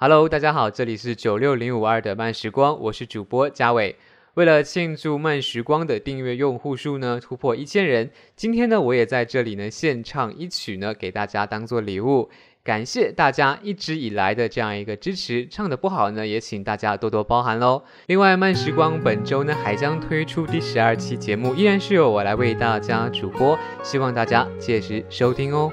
Hello，大家好，这里是九六零五二的慢时光，我是主播嘉伟。为了庆祝慢时光的订阅用户数呢突破一千人，今天呢我也在这里呢献唱一曲呢给大家当做礼物，感谢大家一直以来的这样一个支持。唱的不好呢，也请大家多多包涵喽。另外，慢时光本周呢还将推出第十二期节目，依然是由我来为大家主播，希望大家届时收听哦。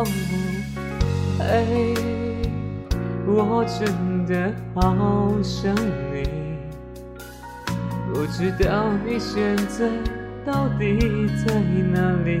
我。哎，我真的好想你，不知道你现在到底在哪里。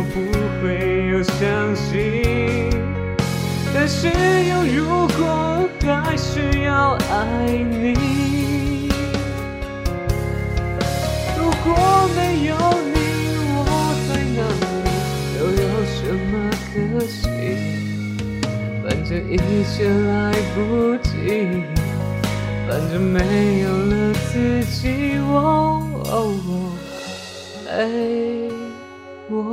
我不会有相信，但是有如果，还是要爱你。如果没有你，我在哪里，又有什么可惜？反正一切来不及，反正没有了自己。哦哦哦，哎。